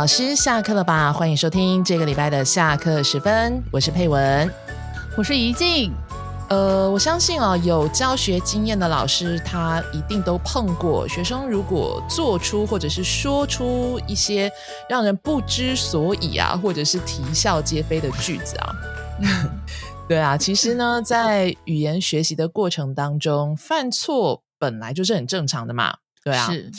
老师下课了吧？欢迎收听这个礼拜的下课时分，我是佩文，我是怡静。呃，我相信啊，有教学经验的老师，他一定都碰过学生如果做出或者是说出一些让人不知所以啊，或者是啼笑皆非的句子啊。对啊，其实呢，在语言学习的过程当中，犯错本来就是很正常的嘛。对啊。是。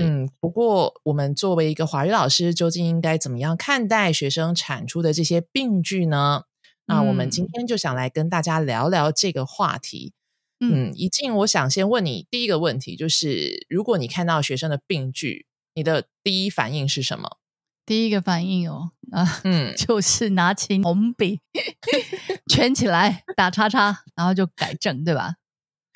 嗯，不过我们作为一个华语老师，究竟应该怎么样看待学生产出的这些病句呢？那我们今天就想来跟大家聊聊这个话题。嗯，一静，我想先问你第一个问题，就是如果你看到学生的病句，你的第一反应是什么？第一个反应哦，啊，嗯，就是拿起红笔 圈起来打叉叉，然后就改正，对吧？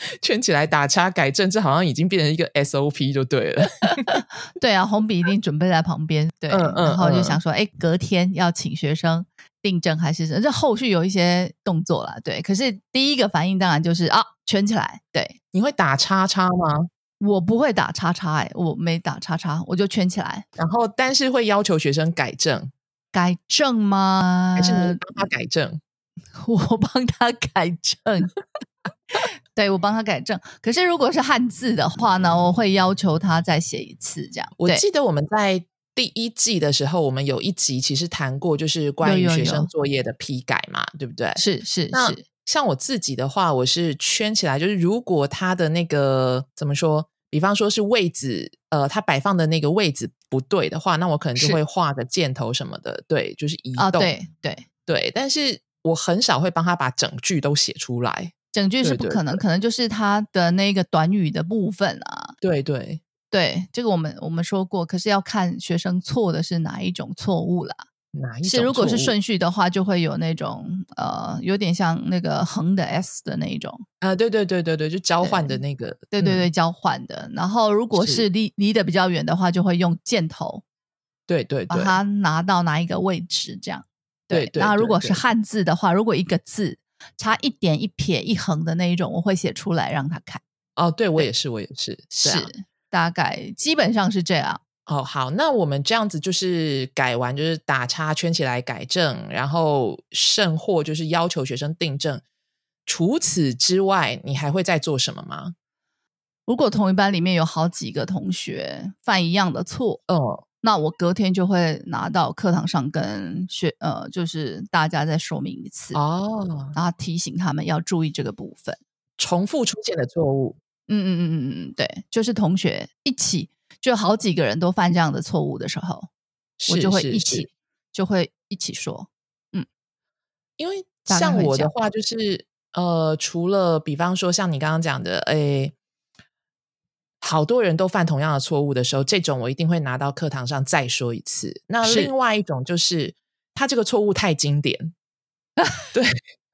圈起来打叉改正，这好像已经变成一个 SOP 就对了。对啊，红笔一定准备在旁边。对，然后就想说，哎，隔天要请学生订正还是什么？这后续有一些动作了。对，可是第一个反应当然就是啊，圈起来。对，你会打叉叉吗？我不会打叉叉，哎，我没打叉叉，我就圈起来。然后，但是会要求学生改正，改正吗？还是你帮他改正？我帮他改正。对我帮他改正，可是如果是汉字的话呢，我会要求他再写一次。这样，我记得我们在第一季的时候，我们有一集其实谈过，就是关于学生作业的批改嘛，对不对？是是是。像我自己的话，我是圈起来，就是如果他的那个怎么说，比方说是位置，呃，他摆放的那个位置不对的话，那我可能就会画个箭头什么的，对，就是移动，对对对。但是我很少会帮他把整句都写出来。整句是不可能，可能就是它的那个短语的部分啊。对对对，这个我们我们说过，可是要看学生错的是哪一种错误啦。哪一种？是如果是顺序的话，就会有那种呃，有点像那个横的 S 的那一种啊。对对对对对，就交换的那个。对对对，交换的。然后如果是离离得比较远的话，就会用箭头。对对，把它拿到哪一个位置这样。对对。那如果是汉字的话，如果一个字。差一点一撇一横的那一种，我会写出来让他看。哦，对我也是，我也是，是大概基本上是这样。哦，好，那我们这样子就是改完，就是打叉圈起来改正，然后甚或就是要求学生订正。除此之外，你还会再做什么吗？如果同一班里面有好几个同学犯一样的错，哦。那我隔天就会拿到课堂上跟学呃，就是大家再说明一次哦，然后提醒他们要注意这个部分，重复出现的错误。嗯嗯嗯嗯嗯，对，就是同学一起就好几个人都犯这样的错误的时候，我就会一起就会一起说。嗯，因为像我的话，就是呃，除了比方说像你刚刚讲的，诶。好多人都犯同样的错误的时候，这种我一定会拿到课堂上再说一次。那另外一种就是他这个错误太经典，对，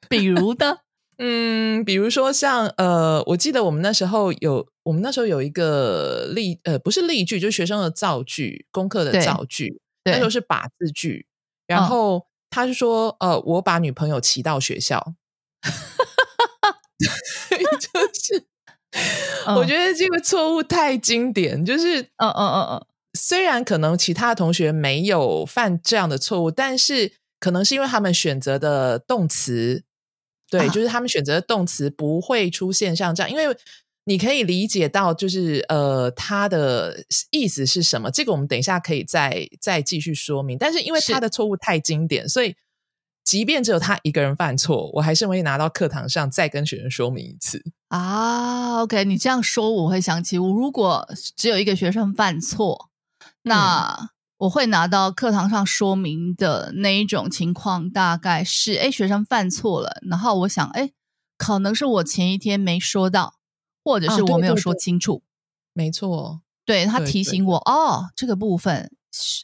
比如的，嗯，比如说像呃，我记得我们那时候有，我们那时候有一个例，呃，不是例句，就是学生的造句，功课的造句，那时候是把字句，然后他是说，呃，我把女朋友骑到学校，就是。我觉得这个错误太经典，就是，嗯嗯嗯嗯，虽然可能其他同学没有犯这样的错误，但是可能是因为他们选择的动词，对，就是他们选择的动词不会出现像这样，因为你可以理解到，就是呃，他的意思是什么，这个我们等一下可以再再继续说明，但是因为他的错误太经典，所以。即便只有他一个人犯错，我还是会拿到课堂上再跟学生说明一次啊。OK，你这样说，我会想起，我如果只有一个学生犯错，那我会拿到课堂上说明的那一种情况，大概是：哎，学生犯错了，然后我想，哎，可能是我前一天没说到，或者是我没有说清楚。没错，对他提醒我，哦，这个部分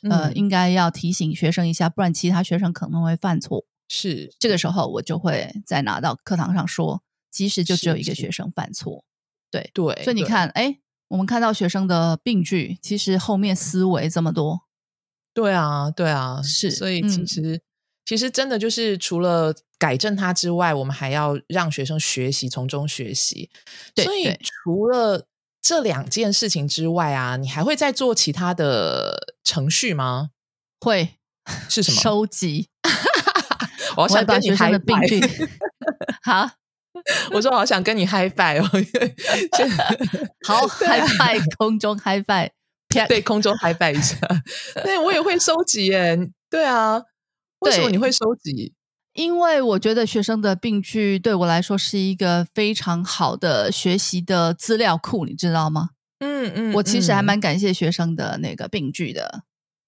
呃，应该要提醒学生一下，不然其他学生可能会犯错。是这个时候，我就会再拿到课堂上说，其实就只有一个学生犯错，对对，所以你看，哎，我们看到学生的病句，其实后面思维这么多，对啊，对啊，是，所以其实其实真的就是除了改正他之外，我们还要让学生学习，从中学习。所以除了这两件事情之外啊，你还会再做其他的程序吗？会是什么？收集。我想跟你学生的病句。好，我说我好想跟你嗨拜哦。好嗨拜，空中嗨拜，对，空中嗨拜一下。对，我也会收集耶。对啊，为什么你会收集？因为我觉得学生的病句对我来说是一个非常好的学习的资料库，你知道吗？嗯嗯，我其实还蛮感谢学生的那个病句的。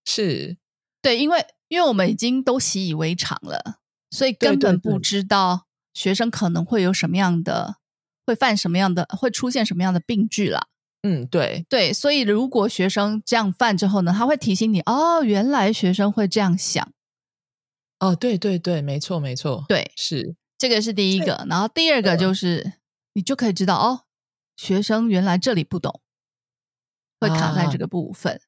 是，对，因为因为我们已经都习以为常了，所以根本不知道学生可能会有什么样的，会犯什么样的，会出现什么样的病句啦。嗯，对。对，所以如果学生这样犯之后呢，他会提醒你哦，原来学生会这样想。哦，对对对，没错没错，对，是。这个是第一个，然后第二个就。是你就可以知道哦，学生原来这里不懂，会卡在这个部分，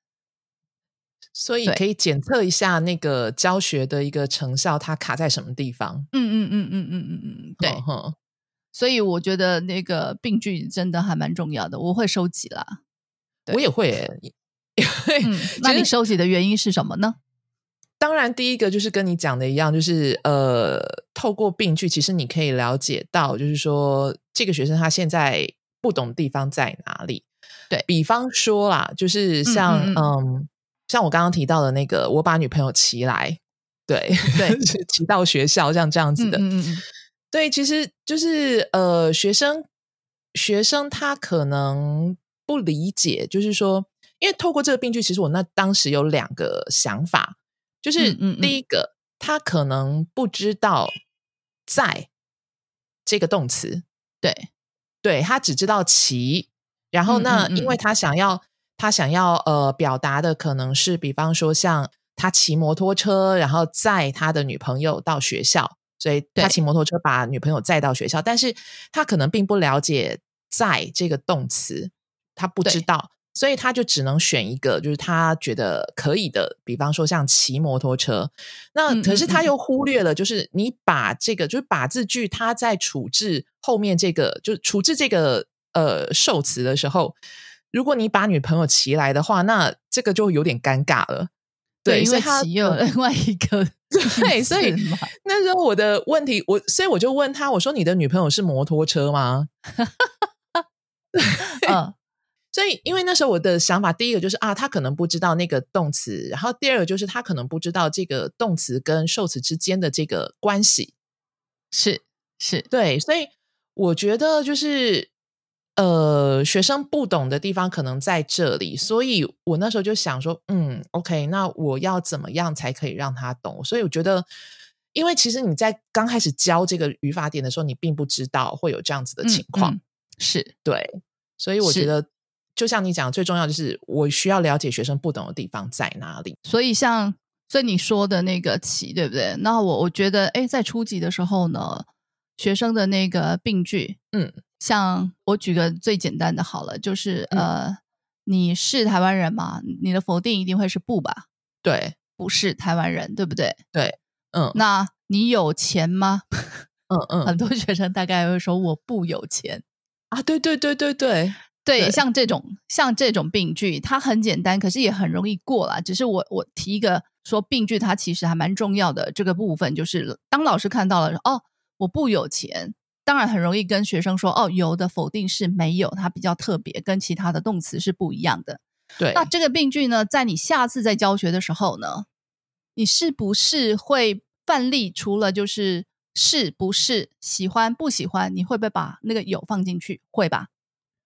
所以可以检测一下那个教学的一个成效，它卡在什么地方？嗯嗯嗯嗯嗯嗯嗯，对，所以我觉得那个病句真的还蛮重要的，我会收集啦，我也会，那你收集的原因是什么呢？当然，第一个就是跟你讲的一样，就是呃，透过病句，其实你可以了解到，就是说这个学生他现在不懂的地方在哪里。对。比方说啦，就是像嗯，像我刚刚提到的那个，我把女朋友骑来，对对，骑到学校像这样子的，嗯嗯，对，其实就是呃，学生学生他可能不理解，就是说，因为透过这个病句，其实我那当时有两个想法。就是第一个，他可能不知道“在”这个动词，对，对他只知道“骑”，然后那因为他想要他想要呃表达的可能是，比方说像他骑摩托车，然后载他的女朋友到学校，所以他骑摩托车把女朋友载到学校，但是他可能并不了解“载”这个动词，他不知道。所以他就只能选一个，就是他觉得可以的，比方说像骑摩托车。那可是他又忽略了，就是你把这个，就是把字句，他在处置后面这个，就是处置这个呃受词的时候，如果你把女朋友骑来的话，那这个就有点尴尬了。对，因为骑有另外一个 对，所以那时候我的问题，我所以我就问他，我说你的女朋友是摩托车吗？嗯。所以，因为那时候我的想法，第一个就是啊，他可能不知道那个动词，然后第二个就是他可能不知道这个动词跟受词之间的这个关系，是是，对，所以我觉得就是呃，学生不懂的地方可能在这里，所以我那时候就想说，嗯，OK，那我要怎么样才可以让他懂？所以我觉得，因为其实你在刚开始教这个语法点的时候，你并不知道会有这样子的情况，是对，所以我觉得。就像你讲，最重要就是我需要了解学生不懂的地方在哪里。所以，像所以你说的那个“起”，对不对？那我我觉得，哎，在初级的时候呢，学生的那个病句，嗯，像我举个最简单的好了，就是呃，你是台湾人吗？你的否定一定会是不吧？对，不是台湾人，对不对？对，嗯。那你有钱吗？嗯嗯，很多学生大概会说我不有钱啊。对对对对对。对，像这种像这种病句，它很简单，可是也很容易过了。只是我我提一个说病句，它其实还蛮重要的。这个部分就是当老师看到了哦，我不有钱，当然很容易跟学生说哦，有的否定是没有，它比较特别，跟其他的动词是不一样的。对，那这个病句呢，在你下次在教学的时候呢，你是不是会范例？除了就是是不是喜欢不喜欢，你会不会把那个有放进去？会吧？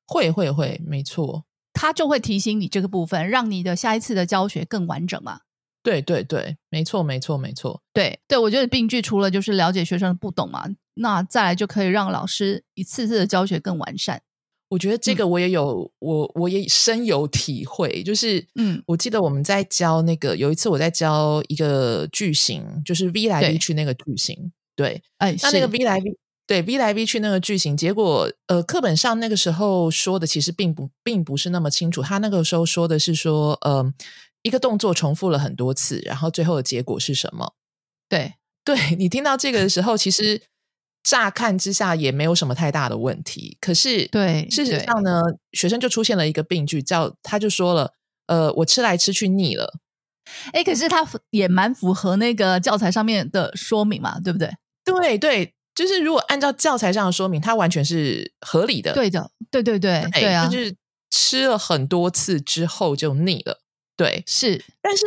会会会，没错，他就会提醒你这个部分，让你的下一次的教学更完整嘛。对对对，没错没错没错，对对，我觉得病句除了就是了解学生的不懂嘛，那再来就可以让老师一次次的教学更完善。我觉得这个我也有，我我也深有体会，就是嗯，我记得我们在教那个有一次我在教一个句型，就是 V 来 V 去那个句型，对，哎，那那个 V 来 V。对，V 来 V 去那个句型，结果呃，课本上那个时候说的其实并不并不是那么清楚。他那个时候说的是说，呃，一个动作重复了很多次，然后最后的结果是什么？对，对你听到这个的时候，其实乍看之下也没有什么太大的问题。可是，对，事实上呢，学生就出现了一个病句，叫他就说了，呃，我吃来吃去腻了。哎，可是他也蛮符合那个教材上面的说明嘛，对不对？对对，就是如果按照教材上的说明，它完全是合理的。对的，对对对对啊，就是吃了很多次之后就腻了。对，是，但是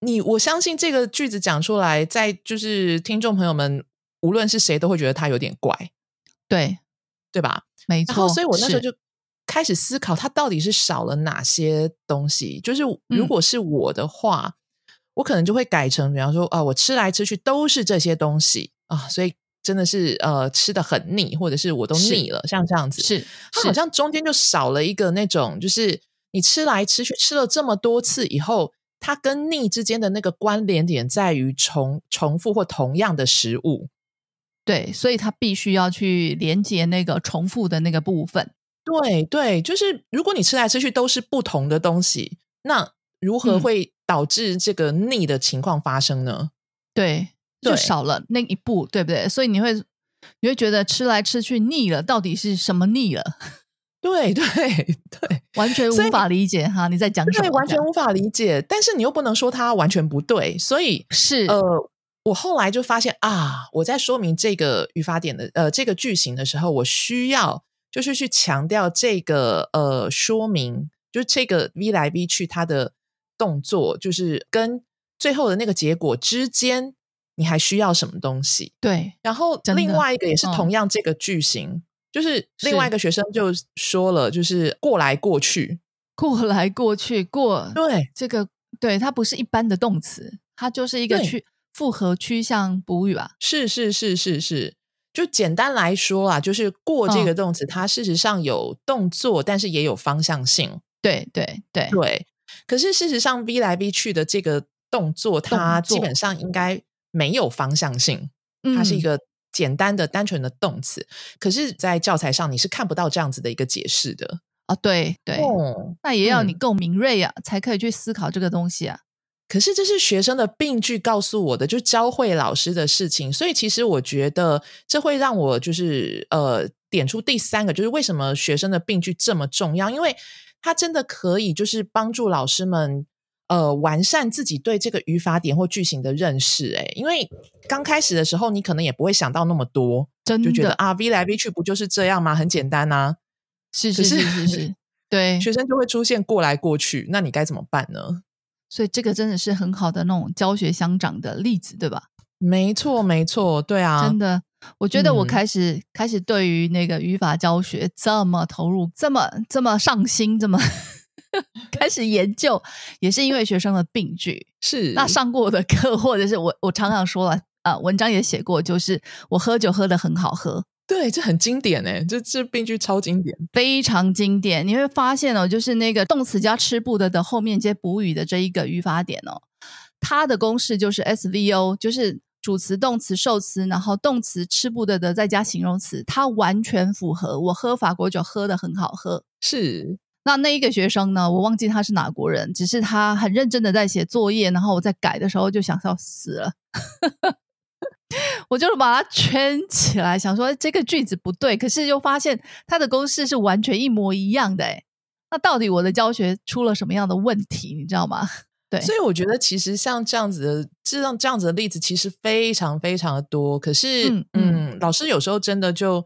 你我相信这个句子讲出来，在就是听众朋友们，无论是谁都会觉得它有点怪。对，对吧？没错。然后所以我那时候就。开始思考，它到底是少了哪些东西？就是如果是我的话，我可能就会改成，比方说啊，我吃来吃去都是这些东西啊，所以真的是呃吃的很腻，或者是我都腻了，像这样子。是它好像中间就少了一个那种，就是你吃来吃去吃了这么多次以后，它跟腻之间的那个关联点在于重重复或同样的食物。对，所以它必须要去连接那个重复的那个部分。对对，就是如果你吃来吃去都是不同的东西，那如何会导致这个腻的情况发生呢？对，就少了那一步，对不对？所以你会你会觉得吃来吃去腻了，到底是什么腻了？对对 对，完全无法理解哈！你在讲什么？完全无法理解，但是你又不能说它完全不对，所以是呃，我后来就发现啊，我在说明这个语法点的呃这个句型的时候，我需要。就是去强调这个呃说明，就是这个 v 来 v 去它的动作，就是跟最后的那个结果之间，你还需要什么东西？对。然后另外一个也是同样这个句型，就是另外一个学生就说了，就是过来过去，过来过去过。对，这个对它不是一般的动词，它就是一个去复合趋向补语啊。是是是是是。就简单来说啊，就是过这个动词，它事实上有动作，但是也有方向性。对对对对。可是事实上，v 来 v 去的这个动作，它基本上应该没有方向性，它是一个简单的、单纯的动词。可是，在教材上你是看不到这样子的一个解释的啊。对对，那也要你够敏锐啊，才可以去思考这个东西啊。可是这是学生的病句告诉我的，就教会老师的事情，所以其实我觉得这会让我就是呃点出第三个，就是为什么学生的病句这么重要，因为他真的可以就是帮助老师们呃完善自己对这个语法点或句型的认识。哎，因为刚开始的时候你可能也不会想到那么多，真就觉得啊 v 来 v 去不就是这样吗？很简单呐。是是是是是，对，学生就会出现过来过去，那你该怎么办呢？所以这个真的是很好的那种教学相长的例子，对吧？没错，没错，对啊，真的，我觉得我开始开始对于那个语法教学这么投入，这么这么上心，这么 开始研究，也是因为学生的病句是那上过我的课，或者是我我常常说了啊，文章也写过，就是我喝酒喝的很好喝。对，这很经典哎，这这病句超经典，非常经典。你会发现哦，就是那个动词加吃不的的后面接补语的这一个语法点哦，它的公式就是 SVO，就是主词、动词、受词，然后动词吃不的的再加形容词，它完全符合。我喝法国酒喝的很好喝，是。那那一个学生呢，我忘记他是哪国人，只是他很认真的在写作业，然后我在改的时候就想要死了。我就把它圈起来，想说这个句子不对，可是又发现它的公式是完全一模一样的，哎，那到底我的教学出了什么样的问题？你知道吗？对，所以我觉得其实像这样子的，这样这样子的例子其实非常非常的多，可是嗯，老师有时候真的就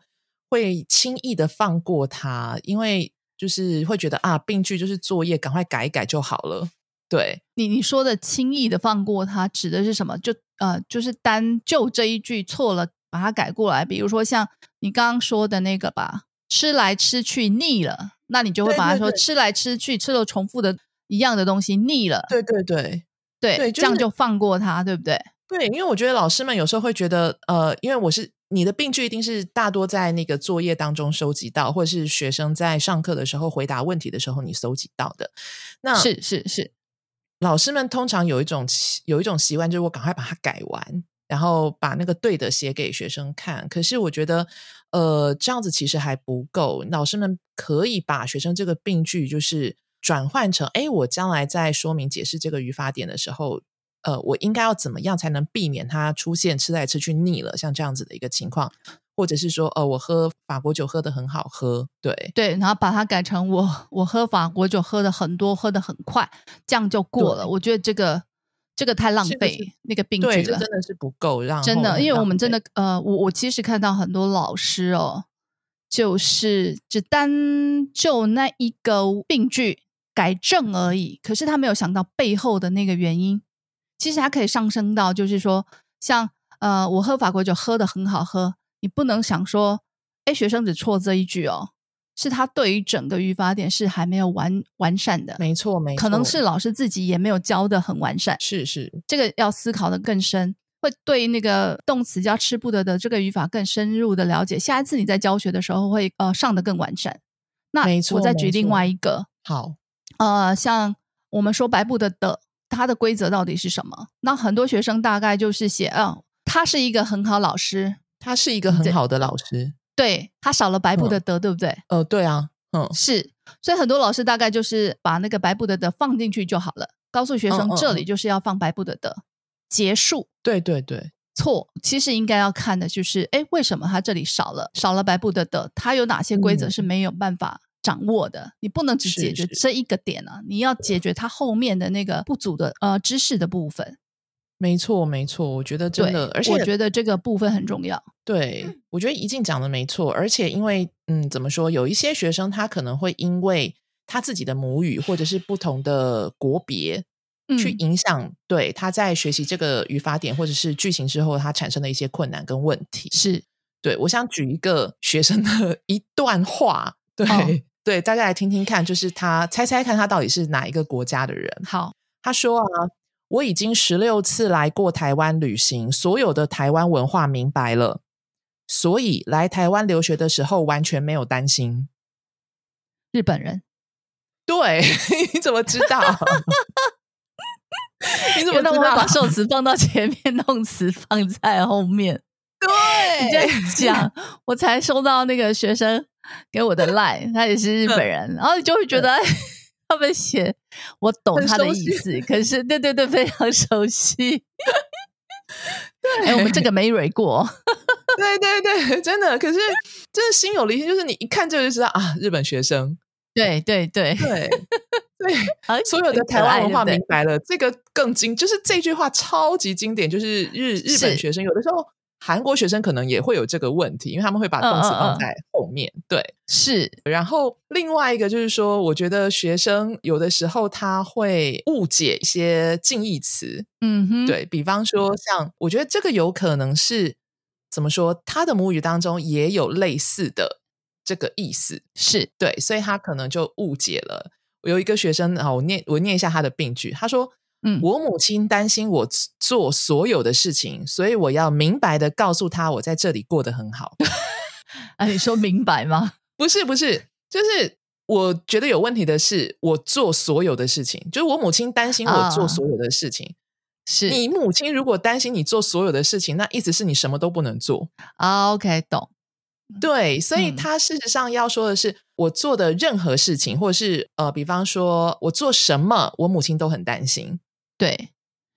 会轻易的放过他，因为就是会觉得啊，病句就是作业，赶快改一改就好了。对你你说的轻易的放过他，指的是什么？就呃，就是单就这一句错了，把它改过来。比如说像你刚刚说的那个吧，吃来吃去腻了，那你就会把它说吃来吃去，吃了重复的一样的东西腻了。对对对对，对这样就放过他，对不对？对，因为我觉得老师们有时候会觉得，呃，因为我是你的病句，一定是大多在那个作业当中收集到，或者是学生在上课的时候回答问题的时候你收集到的。那是是是。老师们通常有一种有一种习惯，就是我赶快把它改完，然后把那个对的写给学生看。可是我觉得，呃，这样子其实还不够。老师们可以把学生这个病句，就是转换成：哎，我将来在说明解释这个语法点的时候，呃，我应该要怎么样才能避免它出现吃来吃去腻了，像这样子的一个情况，或者是说，呃，我喝法国酒喝的很好喝，对对，然后把它改成我我喝法国酒喝的很多，喝的很快，这样就过了。我觉得这个这个太浪费那个病句了，真的是不够让真的，因为我们真的呃，我我其实看到很多老师哦，就是只单就那一个病句改正而已，可是他没有想到背后的那个原因。其实它可以上升到，就是说，像呃，我喝法国酒喝的很好喝，你不能想说，哎，学生只错这一句哦，是他对于整个语法点是还没有完完善的，没错，没错，可能是老师自己也没有教的很完善，是是，这个要思考的更深，会对那个动词加吃不得的这个语法更深入的了解，下一次你在教学的时候会呃上的更完善。那我再举另外一个，好，呃，像我们说白布的的。它的规则到底是什么？那很多学生大概就是写，嗯，他是一个很好老师，他是一个很好的老师，对他少了白布的德，对不对？呃，对啊，嗯，是，所以很多老师大概就是把那个白布的德放进去就好了，告诉学生这里就是要放白布的德，结束。对对对，错，其实应该要看的就是，哎，为什么他这里少了少了白布的德？他有哪些规则是没有办法？掌握的，你不能只解决这一个点啊！你要解决它后面的那个不足的呃知识的部分。没错，没错，我觉得真的，而且我觉得这个部分很重要。对，我觉得一静讲的没错，而且因为嗯，怎么说，有一些学生他可能会因为他自己的母语或者是不同的国别去影响对他在学习这个语法点或者是句型之后，他产生的一些困难跟问题。是对，我想举一个学生的 一段话，对。对，大家来听听看，就是他猜猜看，他到底是哪一个国家的人？好，他说啊，我已经十六次来过台湾旅行，所有的台湾文化明白了，所以来台湾留学的时候完全没有担心。日本人？对，你怎么知道？你怎么知道？我把受词放到前面，动词放在后面。对，你这样讲，我才收到那个学生。给我的 line，，他也是日本人，然后你就会觉得他们写我懂他的意思，可是对对对，非常熟悉。哎，我们这个没蕊过，对对对，真的，可是真的心有灵犀，就是你一看就就知道啊，日本学生，对对对对对，所有的台湾文化明白了，这个更经，就是这句话超级经典，就是日日本学生有的时候。韩国学生可能也会有这个问题，因为他们会把动词放在后面。对，是。然后另外一个就是说，我觉得学生有的时候他会误解一些近义词。嗯哼，对比方说，像我觉得这个有可能是怎么说，他的母语当中也有类似的这个意思。是对，所以他可能就误解了。我有一个学生啊，我念我念一下他的病句，他说。嗯，我母亲担心我做所有的事情，所以我要明白的告诉他，我在这里过得很好。啊，你说明白吗？不是，不是，就是我觉得有问题的是，我做所有的事情，就是我母亲担心我做所有的事情。是你母亲如果担心你做所有的事情，那意思是你什么都不能做啊？OK，懂。对，所以他事实上要说的是，我做的任何事情，或者是呃，比方说我做什么，我母亲都很担心。对，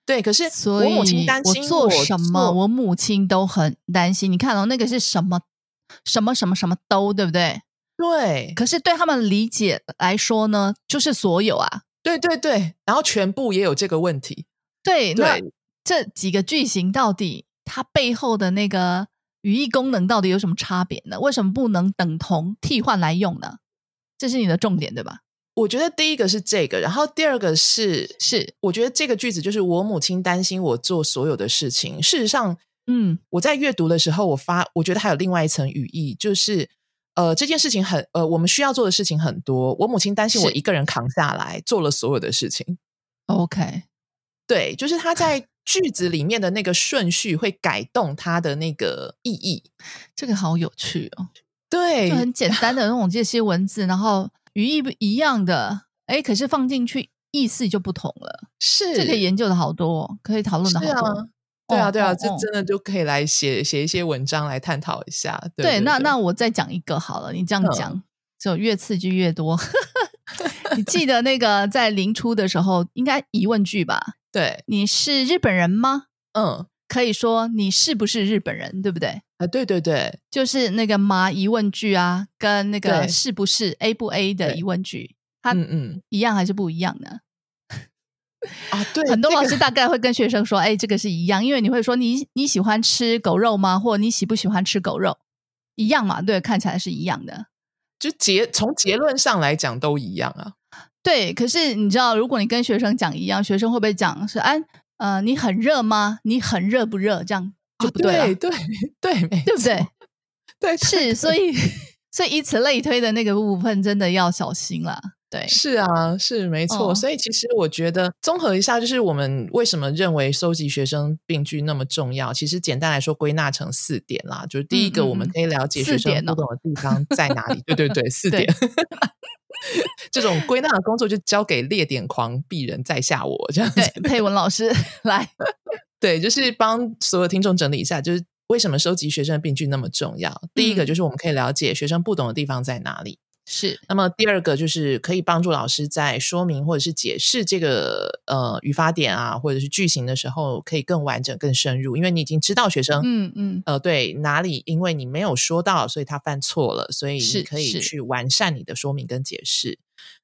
对，可是我母亲担心我做什么，我母亲都很担心。你看哦，那个是什么什么什么什么都，对不对？对。可是对他们理解来说呢，就是所有啊，对对对。然后全部也有这个问题。对，那这几个句型到底它背后的那个语义功能到底有什么差别呢？为什么不能等同替换来用呢？这是你的重点，对吧？我觉得第一个是这个，然后第二个是是，我觉得这个句子就是我母亲担心我做所有的事情。事实上，嗯，我在阅读的时候，我发我觉得还有另外一层语义，就是呃，这件事情很呃，我们需要做的事情很多。我母亲担心我一个人扛下来做了所有的事情。OK，对，就是他在句子里面的那个顺序会改动它的那个意义。这个好有趣哦，对，就很简单的那种这些文字，然后。语义不一样的，哎，可是放进去意思就不同了。是，这可以研究的好多，可以讨论的好多。对啊，对啊，这真的就可以来写写一些文章来探讨一下。对，那那我再讲一个好了，你这样讲就越刺激越多。你记得那个在临初的时候，应该疑问句吧？对，你是日本人吗？嗯，可以说你是不是日本人，对不对？啊，对对对，就是那个吗疑问句啊，跟那个是不是 A 不 A 的疑问句，它嗯嗯一样还是不一样呢？啊，对，很多老师大概会跟学生说：“哎，这个是一样，因为你会说你你喜欢吃狗肉吗？或你喜不喜欢吃狗肉？一样嘛？对，看起来是一样的。就结从结论上来讲都一样啊。对，可是你知道，如果你跟学生讲一样，学生会不会讲是哎呃你很热吗？你很热不热？这样就不对了，啊对对对，对不对？对，是，所以 所以以此类推的那个部分真的要小心了。对，是啊，是没错。哦所以其实我觉得综合一下，就是我们为什么认为收集学生病句那么重要？其实简单来说，归纳成四点啦。就是第一个，我们嗯可以了解学生不懂的地方在哪里。对对对，四对点。这种归纳的工作就交给列点狂鄙人在下我这样子。对，佩文老师来，对，就是帮所有听众整理一下，就是为什么收集学生的病句那么重要。第一个嗯就是我们可以了解学生不懂的地方在哪里。是那么第二个就是可以帮助老师在说明或者是解释这个呃语法点啊，或者是句型的时候，可以更完整、更深入，因为你已经知道学生嗯嗯呃对哪里，因为你没有说到，所以他犯错了，所以是你可以去完善你的说明跟解释。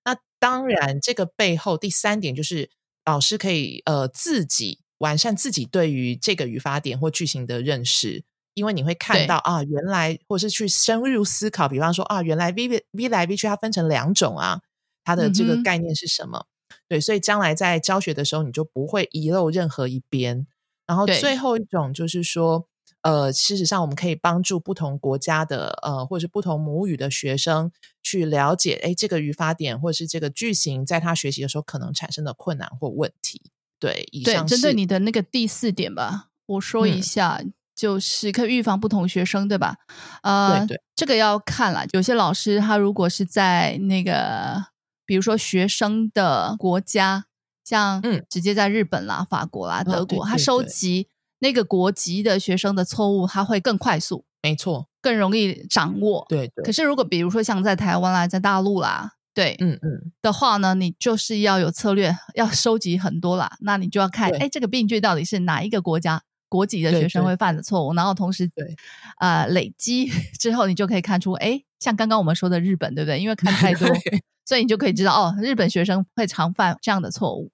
那当然，这个背后第三点就是老师可以呃自己完善自己对于这个语法点或句型的认识。因为你会看到啊，原来或是去深入思考，比方说啊，原来 V V V 来 V 去它分成两种啊，它的这个概念是什么？对，所以将来在教学的时候，你就不会遗漏任何一边。然后最后一种就是说，呃，事实上我们可以帮助不同国家的呃，或者是不同母语的学生去了解，哎，这个语法点或者是这个句型，在他学习的时候可能产生的困难或问题。对，以对，上针对你的那个第四点吧，我说一嗯下，就是可以预防不同学生，对吧？呃，对对这个要看了。有些老师他如果是在那个，比如说学生的国家，像嗯直接在日本啦、法国啦、德国，他收集那个国籍的学生的错误，他会更快速、没错，更容易掌握。对对，可是如果比如说像在台湾啦、在大陆啦，对，嗯嗯，的话呢，你就是要有策略，要收集很多啦。那你就要看，对哎，这个病句到底是哪一个国家国籍的学生会犯的错误，然后同时对呃累积 之后，你就可以看出，哎，像刚刚我们说的日本，对不对？因为看太多，所以你就可以知道，哦，日本学生会常犯这样的错误。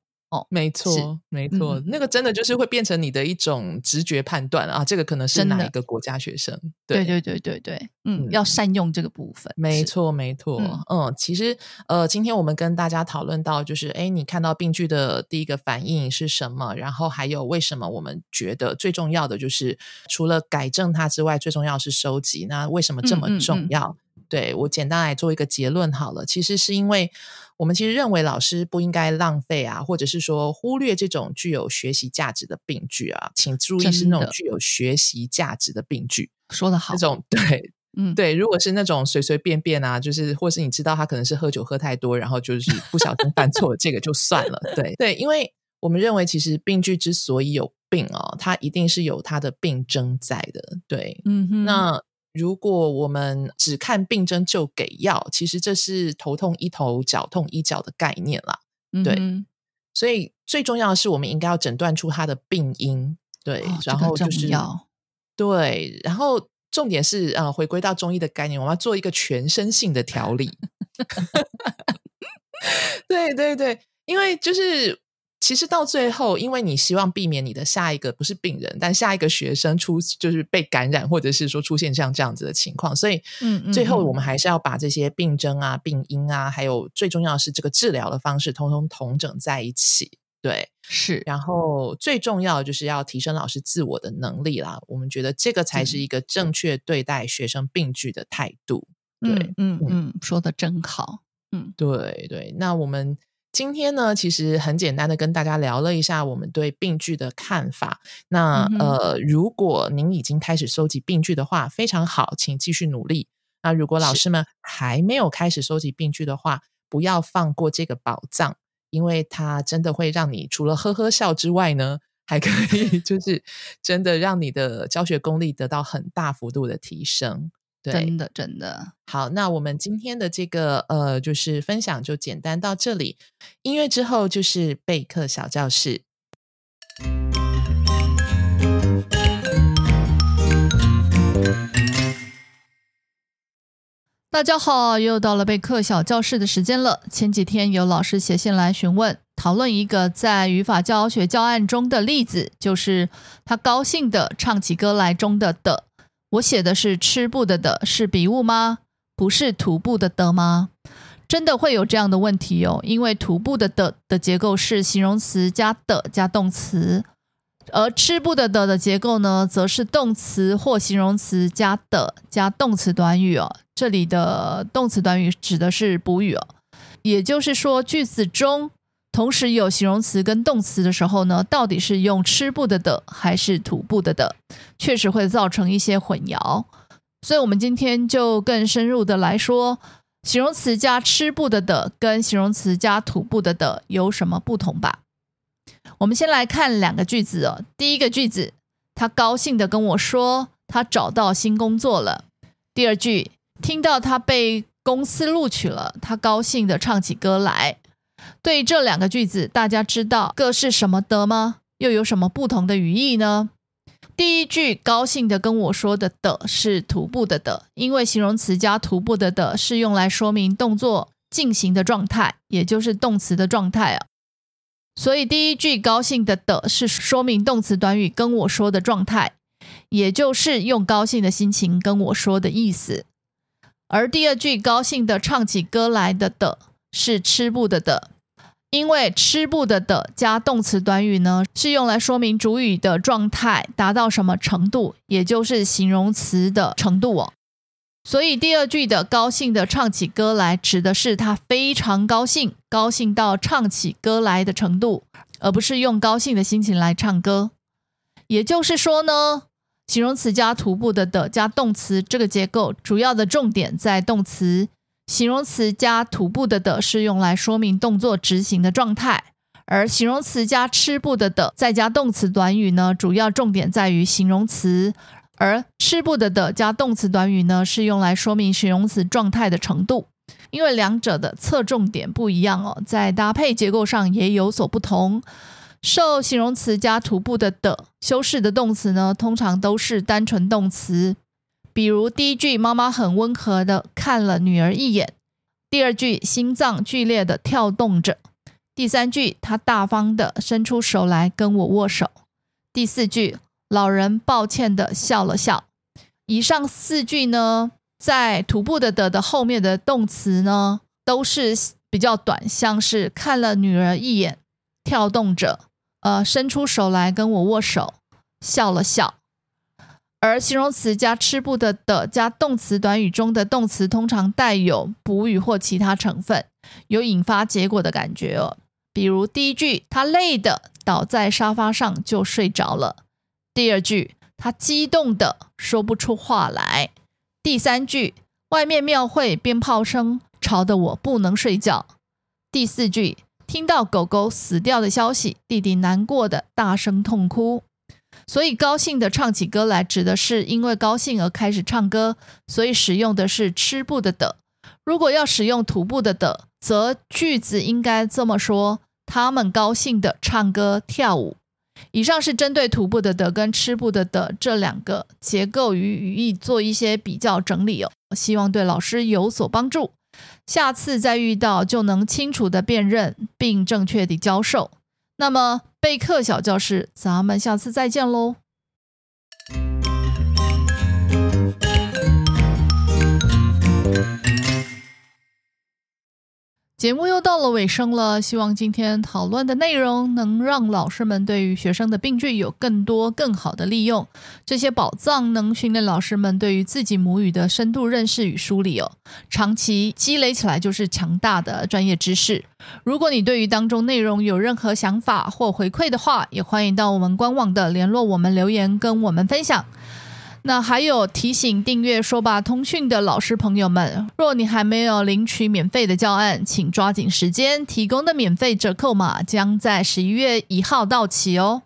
没错，没错，嗯那个真的就是会变成你的一种直觉判断啊，这个可能是哪一个国家学生？对对对对对，嗯，嗯要善用这个部分。没错，没错，嗯嗯其实呃，今天我们跟大家讨论到，就是哎，你看到病句的第一个反应是什么？然后还有为什么我们觉得最重要的就是除了改正它之外，最重要是收集。那为什么这么重要？对我简单来做一个结论好了，其实是因为我们其实认为老师不应该浪费啊，或者是说忽略这种具有学习价值的病句啊，请注意是那种具有学习价值的病句。说的好这，种对嗯，对，如果是那种随随便便啊，就是或是你知道他可能是喝酒喝太多，然后就是不小心犯错，这个就算了。对对，因为我们认为其实病句之所以有病哦，它一定是有它的病症在的。对，嗯哼，那如果我们只看病症就给药，其实这是头痛医头，脚痛医脚的概念啦。对所以最重要的是，我们应该要诊断出它的病因。对，哦然后就是要对，然后重点是呃，回归到中医的概念，我们要做一个全身性的调理。对对对，因为就是其实到最后，因为你希望避免你的下一个不是病人，但下一个学生出就是被感染，或者是说出现像这样子的情况，所以嗯嗯最后嗯我们还是要把这些病症啊、病因啊，还有最重要的是这个治疗的方式，通通统整在一起。对，是。然后最重要的就是要提升老师自我的能力啦。我们觉得这个才是一个正确对待学生病句的态度。对嗯嗯嗯，说的真好，嗯。对对，那我们今天呢，其实很简单的跟大家聊了一下我们对病句的看法。那、嗯呃，如果您已经开始收集病句的话，非常好，请继续努力。那如果老是师们还没有开始收集病句的话，不要放过这个宝藏，因为它真的会让你除了呵呵笑之外呢，还可以 就是真的让你的教学功力得到很大幅度的提升。对，真的真的，好，那我们今天的这个呃，就是分享就简单到这里。音乐之后就是备课小教室。大家好，又到了备课小教室的时间了。前几天有老师写信来询问，讨论一个在语法教学教案中的例子，就是他高兴的唱起歌来中的的。我写的是吃不的的，是笔误吗？不是徒步的的吗？真的会有这样的问题哦，因为徒步的的的结构是形容词加的加动词。而吃不的的的结构呢，则是动词或形容词加的加动词短语哦。这里的动词短语指的是补语哦。也就是说，句子中同时有形容词跟动词的时候呢，到底是用吃不的的还是徒步的的，确实会造成一些混淆。所以，我们今天就更深入的来说，形容词加吃不的的跟形容词加徒步的的有什么不同吧。我们先来看两个句子哦。第一个句子，他高兴的跟我说，他找到新工作了。第二句，听到他被公司录取了，他高兴的唱起歌来。对这两个句子，大家知道各是什么的吗？又有什么不同的语义呢？第一句，高兴的跟我说的的是徒步的的，因为形容词加徒步的的是用来说明动作进行的状态，也就是动词的状态啊。所以第一句高兴的的是说明动词短语跟我说的状态，也就是用高兴的心情跟我说的意思。而第二句高兴的唱起歌来的的是吃不的的，因为吃不的的加动词短语呢是用来说明主语的状态达到什么程度，也就是形容词的程度哦。所以第二句的高兴的唱起歌来，指的是他非常高兴，高兴到唱起歌来的程度，而不是用高兴的心情来唱歌。也就是说呢，形容词加徒步的的加动词这个结构，主要的重点在动词；形容词加徒步的的是用来说明动作执行的状态，而形容词加吃不的的再加动词短语呢，主要重点在于形容词。而吃不得的加动词短语呢，是用来说明形容词状态的程度，因为两者的侧重点不一样哦，在搭配结构上也有所不同。受形容词加徒步的的修饰的动词呢，通常都是单纯动词，比如第一句妈妈很温和的看了女儿一眼，第二句心脏剧烈的跳动着，第三句他大方的伸出手来跟我握手，第四句。老人抱歉的笑了笑。以上四句呢，在徒步的的的后面的动词呢，都是比较短，像是看了女儿一眼，跳动着，呃，伸出手来跟我握手，笑了笑。而形容词加吃不的的加动词短语中的动词，通常带有补语或其他成分，有引发结果的感觉哦。比如第一句，他累的倒在沙发上就睡着了。第二句，他激动的说不出话来。第三句，外面庙会鞭炮声吵得我不能睡觉。第四句，听到狗狗死掉的消息，弟弟难过的大声痛哭。所以高兴的唱起歌来，指的是因为高兴而开始唱歌，所以使用的是吃不的的。如果要使用徒步的的，则句子应该这么说：他们高兴的唱歌跳舞。以上是针对徒步的的跟吃不的的这两个结构与语义做一些比较整理哦，希望对老师有所帮助。下次再遇到就能清楚的辨认并正确的教授。那么备课小教室，咱们下次再见喽。节目又到了尾声了，希望今天讨论的内容能让老师们对于学生的病句有更多更好的利用。这些宝藏能训练老师们对于自己母语的深度认识与梳理哦，长期积累起来就是强大的专业知识。如果你对于当中内容有任何想法或回馈的话，也欢迎到我们官网的联络我们留言跟我们分享。那还有提醒订阅说吧通讯的老师朋友们，若你还没有领取免费的教案，请抓紧时间，提供的免费折扣码将在十一月一号到期哦。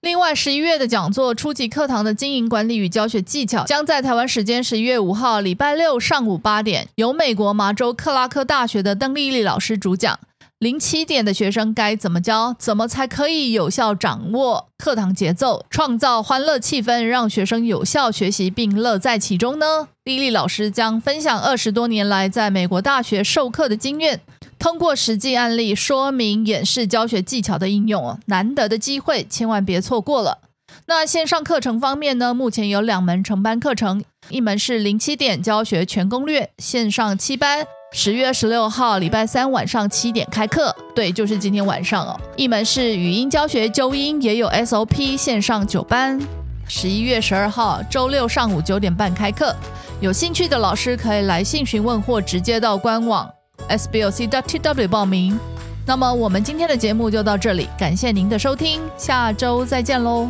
另外，十一月的讲座初级课堂的经营管理与教学技巧，将在台湾时间十一月五号礼拜六上午八点，由美国麻州克拉克大学的邓丽丽老师主讲。零起点的学生该怎么教？怎么才可以有效掌握课堂节奏，创造欢乐气氛，让学生有效学习并乐在其中呢？莉莉老师将分享二十多年来在美国大学授课的经验，通过实际案例说明演示教学技巧的应用，难得的机会，千万别错过了。那线上课程方面呢？目前有两门成班课程，一门是零起点教学全攻略线上七班。十月十六号，礼拜三晚上七点开课，对，就是今天晚上哦。一门是语音教学纠音，也有 SOP 线上九班。十一月十二号，周六上午九点半开课，有兴趣的老师可以来信询问或直接到官网 sboc.tw 报名。那么我们今天的节目就到这里，感谢您的收听，下周再见喽。